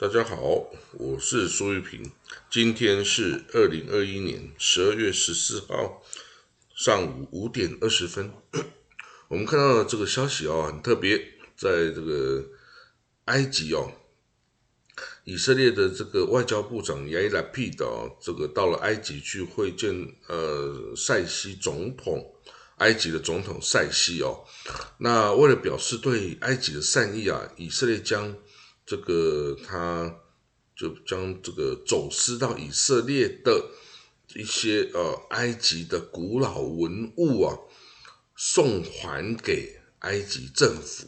大家好，我是苏玉平。今天是二零二一年十二月十四号上午五点二十分。我们看到这个消息哦，很特别，在这个埃及哦，以色列的这个外交部长亚伊拉皮的哦，这个到了埃及去会见呃塞西总统，埃及的总统塞西哦。那为了表示对埃及的善意啊，以色列将这个他就将这个走私到以色列的一些呃埃及的古老文物啊，送还给埃及政府。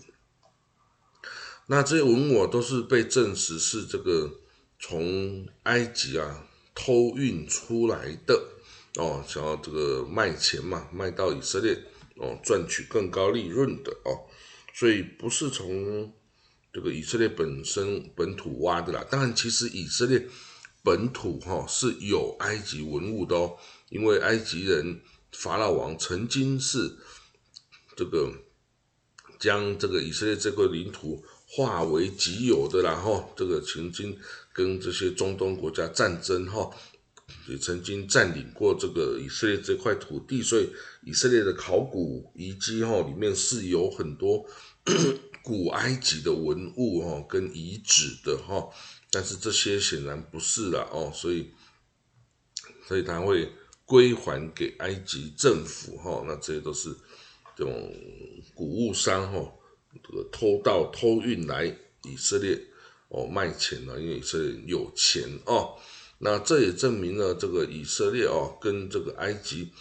那这些文物都是被证实是这个从埃及啊偷运出来的哦，想要这个卖钱嘛，卖到以色列哦，赚取更高利润的哦，所以不是从。这个以色列本身本土挖的啦，当然其实以色列本土哈是有埃及文物的哦，因为埃及人法老王曾经是这个将这个以色列这块领土化为己有的，然后这个曾经跟这些中东国家战争哈，也曾经占领过这个以色列这块土地，所以以色列的考古遗迹哈里面是有很多。古埃及的文物哦，跟遗址的哈，但是这些显然不是了哦，所以，所以他会归还给埃及政府哈，那这些都是这种古物商哈，这个偷盗偷运来以色列哦卖钱了，因为以色列有钱哦，那这也证明了这个以色列哦跟这个埃及。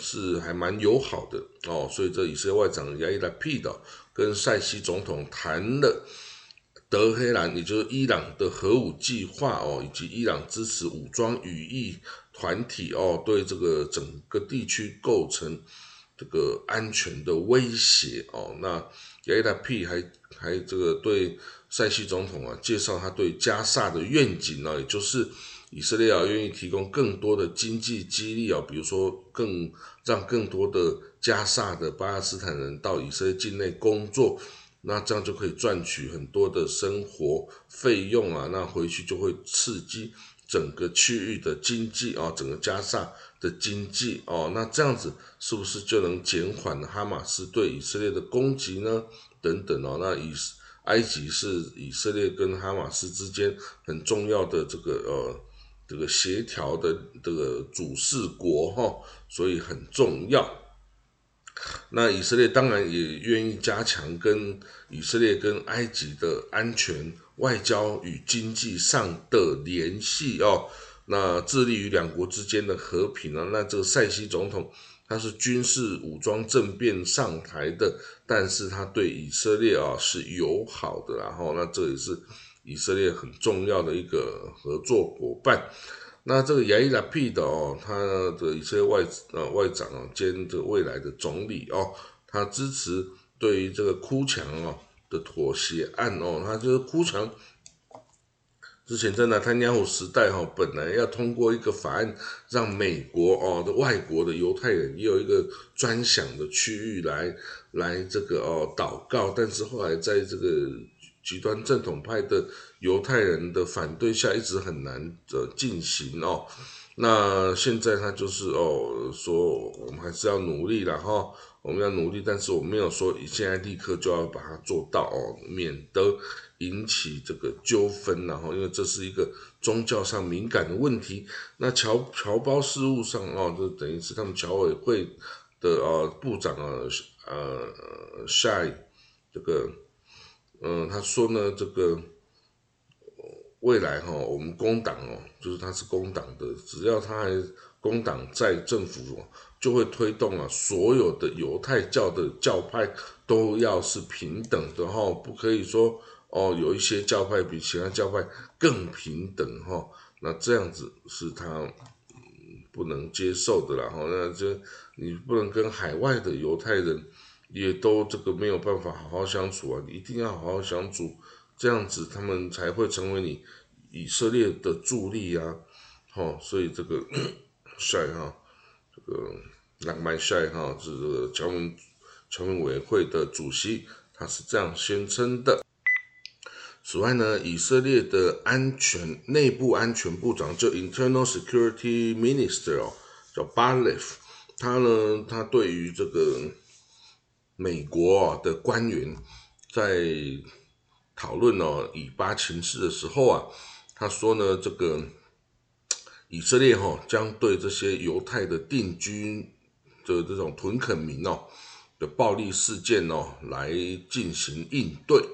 是还蛮友好的哦，所以这以色列外长亚伊拉皮的跟塞西总统谈了德黑兰，也就是伊朗的核武计划哦，以及伊朗支持武装羽翼团体哦，对这个整个地区构成这个安全的威胁哦。那亚伊拉皮还还这个对塞西总统啊介绍他对加萨的愿景呢，也就是。以色列啊，愿意提供更多的经济激励啊，比如说更让更多的加萨的巴勒斯坦人到以色列境内工作，那这样就可以赚取很多的生活费用啊，那回去就会刺激整个区域的经济啊，整个加萨的经济哦，那这样子是不是就能减缓哈马斯对以色列的攻击呢？等等哦，那以埃及是以色列跟哈马斯之间很重要的这个呃。这个协调的这个主事国哈，所以很重要。那以色列当然也愿意加强跟以色列跟埃及的安全、外交与经济上的联系哦。那致力于两国之间的和平啊。那这个塞西总统他是军事武装政变上台的，但是他对以色列啊是友好的，然后那这也是。以色列很重要的一个合作伙伴，那这个亚伊拉皮的哦，他的一些外呃外长哦兼这未来的总理哦，他支持对于这个哭墙哦的妥协案哦，他就是哭墙之前在那坦尼亚胡时代哈，本来要通过一个法案，让美国哦的外国的犹太人也有一个专享的区域来来这个哦祷告，但是后来在这个。极端正统派的犹太人的反对下，一直很难的进行哦。那现在他就是哦，说我们还是要努力然后我们要努力，但是我没有说现在立刻就要把它做到哦，免得引起这个纠纷然后，因为这是一个宗教上敏感的问题。那侨侨胞事务上哦，就等于是他们侨委会的呃部长啊，呃，下这个。嗯，他说呢，这个未来哈，我们工党哦，就是他是工党的，只要他还工党在政府，就会推动啊，所有的犹太教的教派都要是平等的哈，不可以说哦，有一些教派比其他教派更平等哈，那这样子是他不能接受的啦哈，那就你不能跟海外的犹太人。也都这个没有办法好好相处啊！你一定要好好相处，这样子他们才会成为你以色列的助力啊！好，所以这个 帅哈，这个浪漫帅哈，是这个侨民侨民委员会的主席，他是这样宣称的。此外呢，以色列的安全内部安全部长就 Internal Security Minister 哦，叫 Barlev，他呢，他对于这个美国的官员在讨论哦以巴情势的时候啊，他说呢，这个 以色列哈将对这些犹太的定居的这种屯垦民哦的暴力事件哦来进行应对。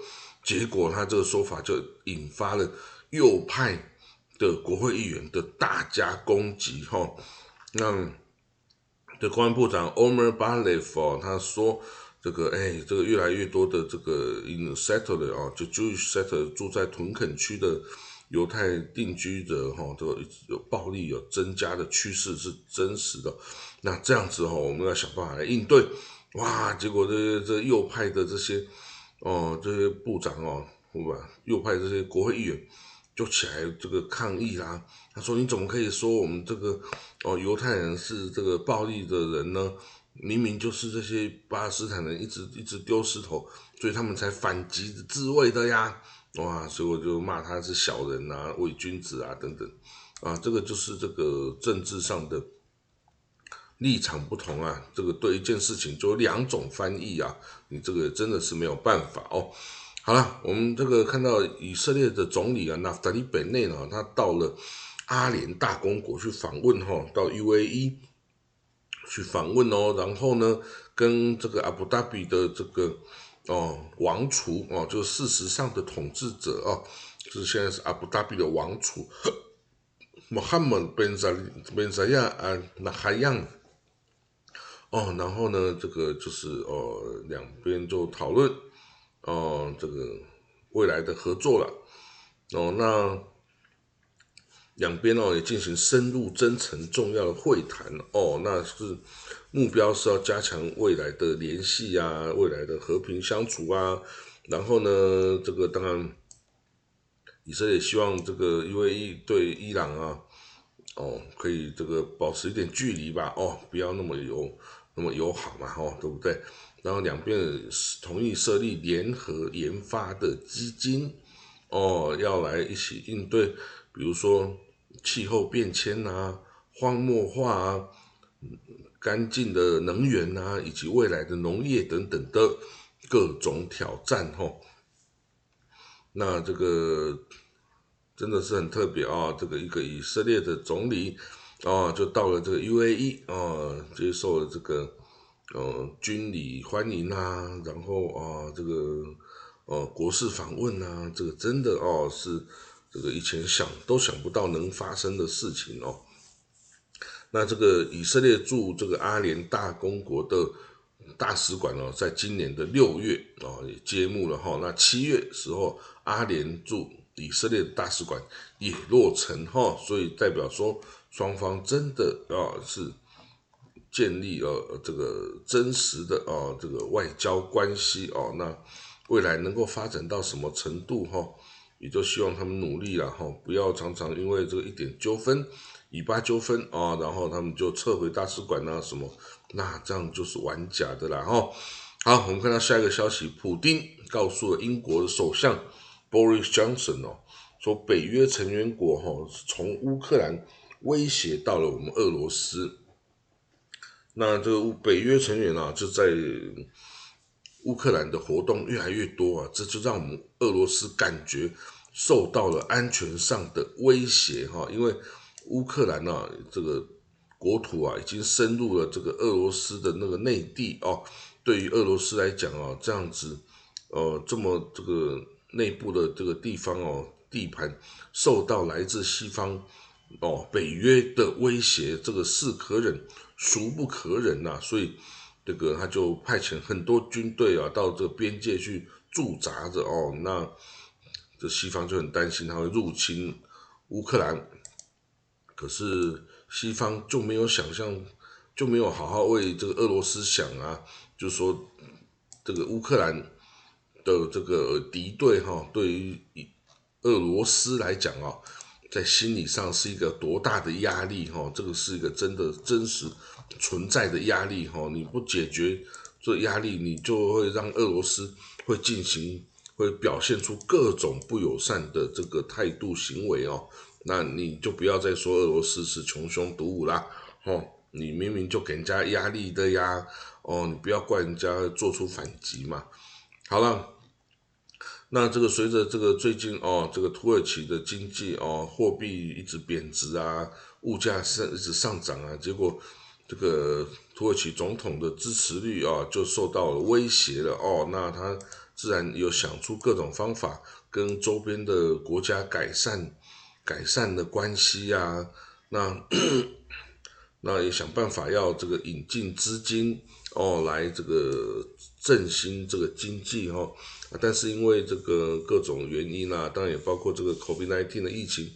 结果他这个说法就引发了右派的国会议员的大加攻击，哈，那的公安部长 Omer Barlev 他说，这个哎，这个越来越多的这个 in settler 啊，就 jewish settler 住在屯垦区的犹太定居者，哈，这个有暴力有增加的趋势是真实的。那这样子哈，我们要想办法来应对。哇，结果这这右派的这些。哦，这些部长哦，对吧？右派这些国会议员就起来这个抗议啦。他说：“你怎么可以说我们这个哦犹太人是这个暴力的人呢？明明就是这些巴勒斯坦人一直一直丢石头，所以他们才反击自卫的呀！哇！所以我就骂他是小人啊、伪君子啊等等啊。这个就是这个政治上的。”立场不同啊，这个对一件事情就两种翻译啊，你这个真的是没有办法哦。好了，我们这个看到以色列的总理啊，纳夫达利本内呢，他到了阿联大公国去访问哈，到 UAE 去访问哦，然后呢，跟这个阿布达比的这个哦王储哦，就事实上的统治者哦，就是现在是阿布达比的王储 穆罕默德本扎本扎亚啊那海样。哦，然后呢，这个就是哦，两边就讨论哦，这个未来的合作了。哦，那两边哦也进行深入、真诚、重要的会谈。哦，那是目标是要加强未来的联系啊，未来的和平相处啊。然后呢，这个当然，以色列希望这个因为对伊朗啊，哦，可以这个保持一点距离吧。哦，不要那么友。那么友好嘛，吼，对不对？然后两边同意设立联合研发的基金，哦，要来一起应对，比如说气候变迁啊、荒漠化啊、干净的能源啊，以及未来的农业等等的各种挑战，吼。那这个真的是很特别啊，这个一个以色列的总理。哦，就到了这个 UAE 哦，接受了这个呃军礼欢迎啊，然后啊这个呃国事访问啊，这个真的哦是这个以前想都想不到能发生的事情哦。那这个以色列驻这个阿联大公国的大使馆哦，在今年的六月哦也揭幕了哈，那七月时候阿联驻以色列大使馆也落成哈，所以代表说。双方真的啊是建立了这个真实的啊这个外交关系哦，那未来能够发展到什么程度哈，也就希望他们努力了哈，不要常常因为这个一点纠纷、以巴纠纷啊，然后他们就撤回大使馆啊什么，那这样就是玩假的啦哈。好，我们看到下一个消息，普丁告诉了英国的首相 Boris Johnson 哦，说北约成员国哈从乌克兰。威胁到了我们俄罗斯，那这个北约成员啊，就在乌克兰的活动越来越多啊，这就让我们俄罗斯感觉受到了安全上的威胁哈，因为乌克兰啊，这个国土啊，已经深入了这个俄罗斯的那个内地哦，对于俄罗斯来讲啊，这样子，呃，这么这个内部的这个地方哦，地盘受到来自西方。哦，北约的威胁，这个是可忍，孰不可忍呐？所以，这个他就派遣很多军队啊，到这个边界去驻扎着哦。那这西方就很担心他会入侵乌克兰，可是西方就没有想象，就没有好好为这个俄罗斯想啊，就说这个乌克兰的这个敌对哈，对于俄罗斯来讲啊。在心理上是一个多大的压力哈？这个是一个真的真实存在的压力哈！你不解决这压力，你就会让俄罗斯会进行会表现出各种不友善的这个态度行为哦，那你就不要再说俄罗斯是穷凶独武啦，哦，你明明就给人家压力的呀，哦，你不要怪人家做出反击嘛。好了，那这个随着这个最近哦，这个土耳其的经济哦，货币一直贬值啊，物价是一直上涨啊，结果这个土耳其总统的支持率啊就受到了威胁了哦，那他。自然有想出各种方法跟周边的国家改善改善的关系呀，那 那也想办法要这个引进资金哦，来这个振兴这个经济哦，但是因为这个各种原因啊，当然也包括这个 COVID-19 的疫情，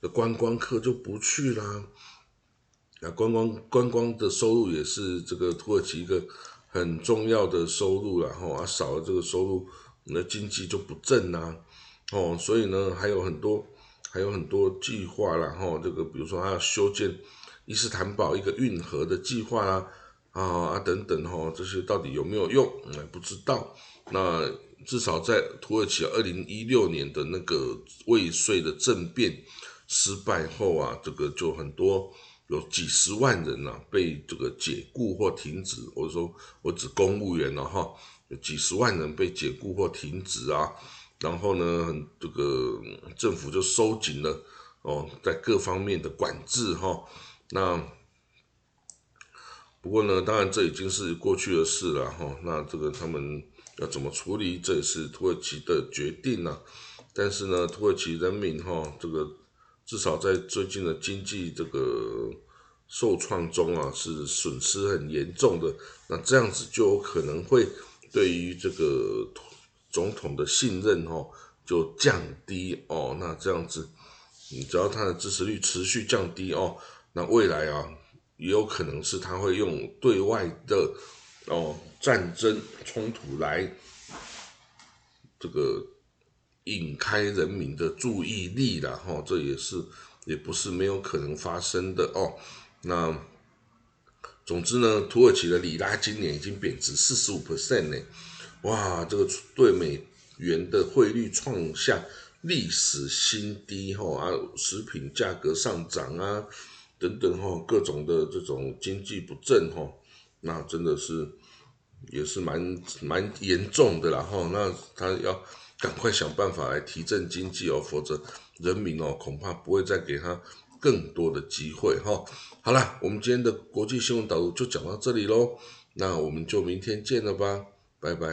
的观光客就不去啦，那观光观光的收入也是这个土耳其一个。很重要的收入然后，啊少了这个收入，那经济就不振呐，哦，所以呢还有很多还有很多计划啦哈，这个比如说他要修建伊斯坦堡一个运河的计划啦，啊啊等等哈，这些到底有没有用？哎，不知道。那至少在土耳其二零一六年的那个未遂的政变失败后啊，这个就很多。有几十万人呐被这个解雇或停止，我说我指公务员了哈，有几十万人被解雇或停止啊，然后呢，这个政府就收紧了哦，在各方面的管制哈。那不过呢，当然这已经是过去的事了哈。那这个他们要怎么处理，这也是土耳其的决定呐。但是呢，土耳其人民哈这个。至少在最近的经济这个受创中啊，是损失很严重的。那这样子就有可能会对于这个总统的信任哦，就降低哦。那这样子，你只要他的支持率持续降低哦，那未来啊，也有可能是他会用对外的哦战争冲突来这个。引开人民的注意力了哈，这也是也不是没有可能发生的哦。那总之呢，土耳其的里拉今年已经贬值四十五 percent 呢，哇，这个对美元的汇率创下历史新低哈啊，食品价格上涨啊等等哈，各种的这种经济不振哈，那真的是也是蛮蛮严重的啦哈，那他要。赶快想办法来提振经济哦，否则人民哦恐怕不会再给他更多的机会哈。好了，我们今天的国际新闻导读就讲到这里喽，那我们就明天见了吧，拜拜。